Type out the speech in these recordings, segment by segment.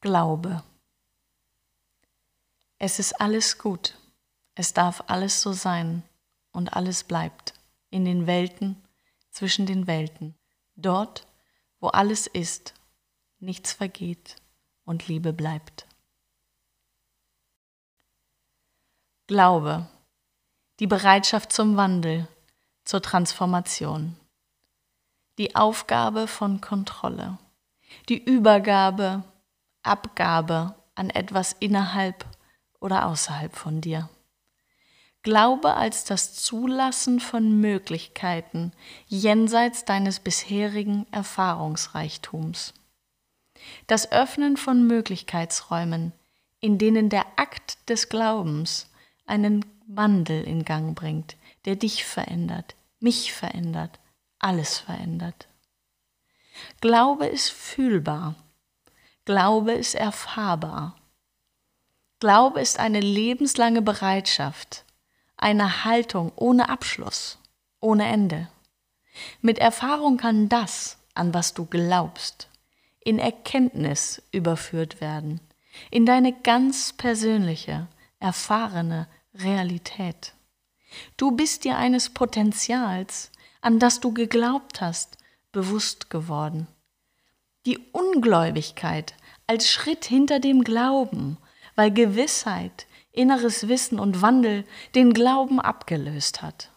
Glaube. Es ist alles gut. Es darf alles so sein und alles bleibt in den Welten, zwischen den Welten, dort, wo alles ist, nichts vergeht und Liebe bleibt. Glaube, die Bereitschaft zum Wandel, zur Transformation, die Aufgabe von Kontrolle, die Übergabe Abgabe an etwas innerhalb oder außerhalb von dir. Glaube als das Zulassen von Möglichkeiten jenseits deines bisherigen Erfahrungsreichtums. Das Öffnen von Möglichkeitsräumen, in denen der Akt des Glaubens einen Wandel in Gang bringt, der dich verändert, mich verändert, alles verändert. Glaube ist fühlbar Glaube ist erfahrbar. Glaube ist eine lebenslange Bereitschaft, eine Haltung ohne Abschluss, ohne Ende. Mit Erfahrung kann das, an was du glaubst, in Erkenntnis überführt werden, in deine ganz persönliche, erfahrene Realität. Du bist dir eines Potenzials, an das du geglaubt hast, bewusst geworden. Die Ungläubigkeit als Schritt hinter dem Glauben, weil Gewissheit, inneres Wissen und Wandel den Glauben abgelöst hat.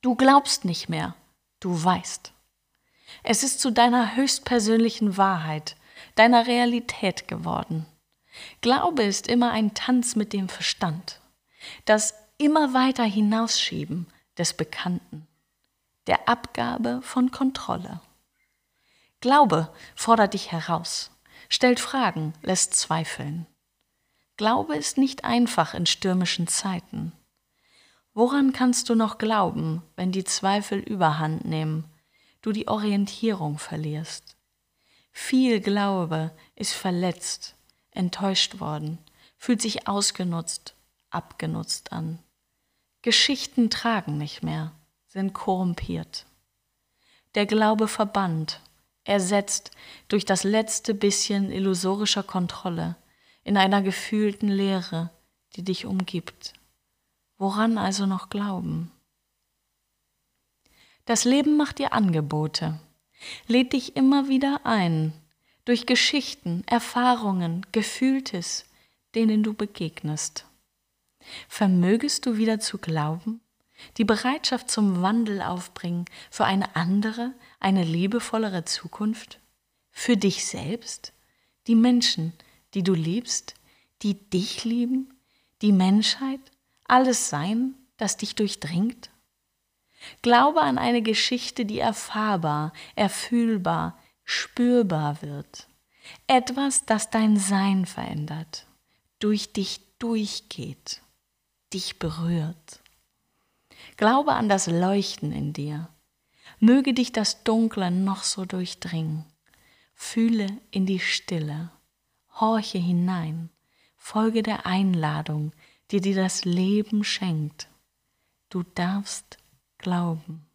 Du glaubst nicht mehr, du weißt. Es ist zu deiner höchstpersönlichen Wahrheit, deiner Realität geworden. Glaube ist immer ein Tanz mit dem Verstand, das immer weiter hinausschieben des Bekannten, der Abgabe von Kontrolle. Glaube fordert dich heraus, stellt Fragen, lässt zweifeln. Glaube ist nicht einfach in stürmischen Zeiten. Woran kannst du noch glauben, wenn die Zweifel überhand nehmen, du die Orientierung verlierst? Viel Glaube ist verletzt, enttäuscht worden, fühlt sich ausgenutzt, abgenutzt an. Geschichten tragen nicht mehr, sind korrumpiert. Der Glaube verbannt, ersetzt durch das letzte bisschen illusorischer Kontrolle in einer gefühlten Leere, die dich umgibt. Woran also noch glauben? Das Leben macht dir Angebote, lädt dich immer wieder ein, durch Geschichten, Erfahrungen, Gefühltes, denen du begegnest. Vermögest du wieder zu glauben? Die Bereitschaft zum Wandel aufbringen für eine andere, eine liebevollere Zukunft? Für dich selbst? Die Menschen, die du liebst, die dich lieben? Die Menschheit? Alles Sein, das dich durchdringt? Glaube an eine Geschichte, die erfahrbar, erfühlbar, spürbar wird. Etwas, das dein Sein verändert, durch dich durchgeht, dich berührt. Glaube an das Leuchten in dir. Möge dich das Dunkle noch so durchdringen. Fühle in die Stille. Horche hinein. Folge der Einladung, die dir das Leben schenkt. Du darfst glauben.